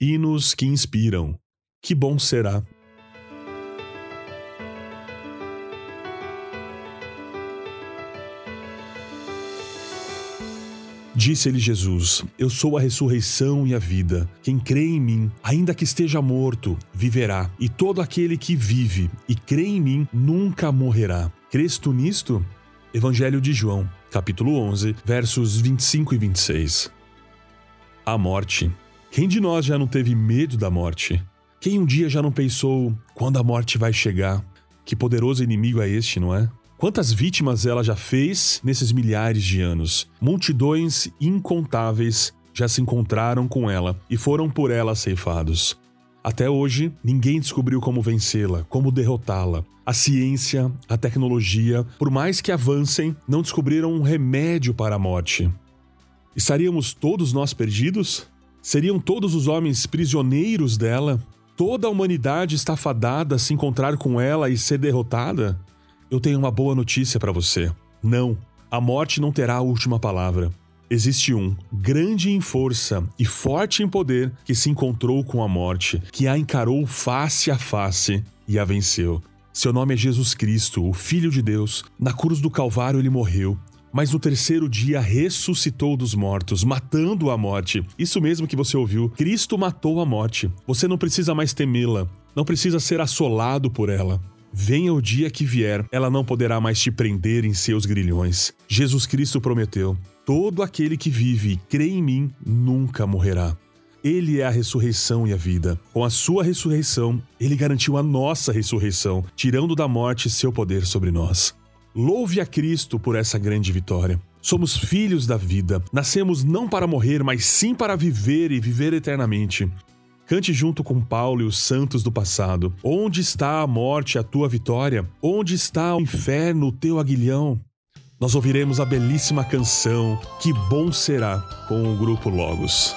hinos que inspiram. Que bom será. Disse-lhe Jesus: Eu sou a ressurreição e a vida. Quem crê em mim, ainda que esteja morto, viverá. E todo aquele que vive e crê em mim nunca morrerá. Crês tu nisto? Evangelho de João, capítulo 11, versos 25 e 26. A morte. Quem de nós já não teve medo da morte? Quem um dia já não pensou quando a morte vai chegar? Que poderoso inimigo é este, não é? Quantas vítimas ela já fez nesses milhares de anos? Multidões incontáveis já se encontraram com ela e foram por ela ceifados. Até hoje, ninguém descobriu como vencê-la, como derrotá-la. A ciência, a tecnologia, por mais que avancem, não descobriram um remédio para a morte. Estaríamos todos nós perdidos? Seriam todos os homens prisioneiros dela? Toda a humanidade está fadada a se encontrar com ela e ser derrotada? Eu tenho uma boa notícia para você. Não, a morte não terá a última palavra. Existe um, grande em força e forte em poder, que se encontrou com a morte, que a encarou face a face e a venceu. Seu nome é Jesus Cristo, o Filho de Deus. Na cruz do Calvário ele morreu, mas no terceiro dia ressuscitou dos mortos, matando a morte. Isso mesmo que você ouviu. Cristo matou a morte. Você não precisa mais temê-la, não precisa ser assolado por ela. Venha o dia que vier, ela não poderá mais te prender em seus grilhões. Jesus Cristo prometeu: todo aquele que vive e crê em mim nunca morrerá. Ele é a ressurreição e a vida. Com a sua ressurreição, ele garantiu a nossa ressurreição, tirando da morte seu poder sobre nós. Louve a Cristo por essa grande vitória. Somos filhos da vida. Nascemos não para morrer, mas sim para viver e viver eternamente. Cante junto com Paulo e os santos do passado. Onde está a morte, a tua vitória? Onde está o inferno, o teu aguilhão? Nós ouviremos a belíssima canção Que Bom Será com o grupo Logos.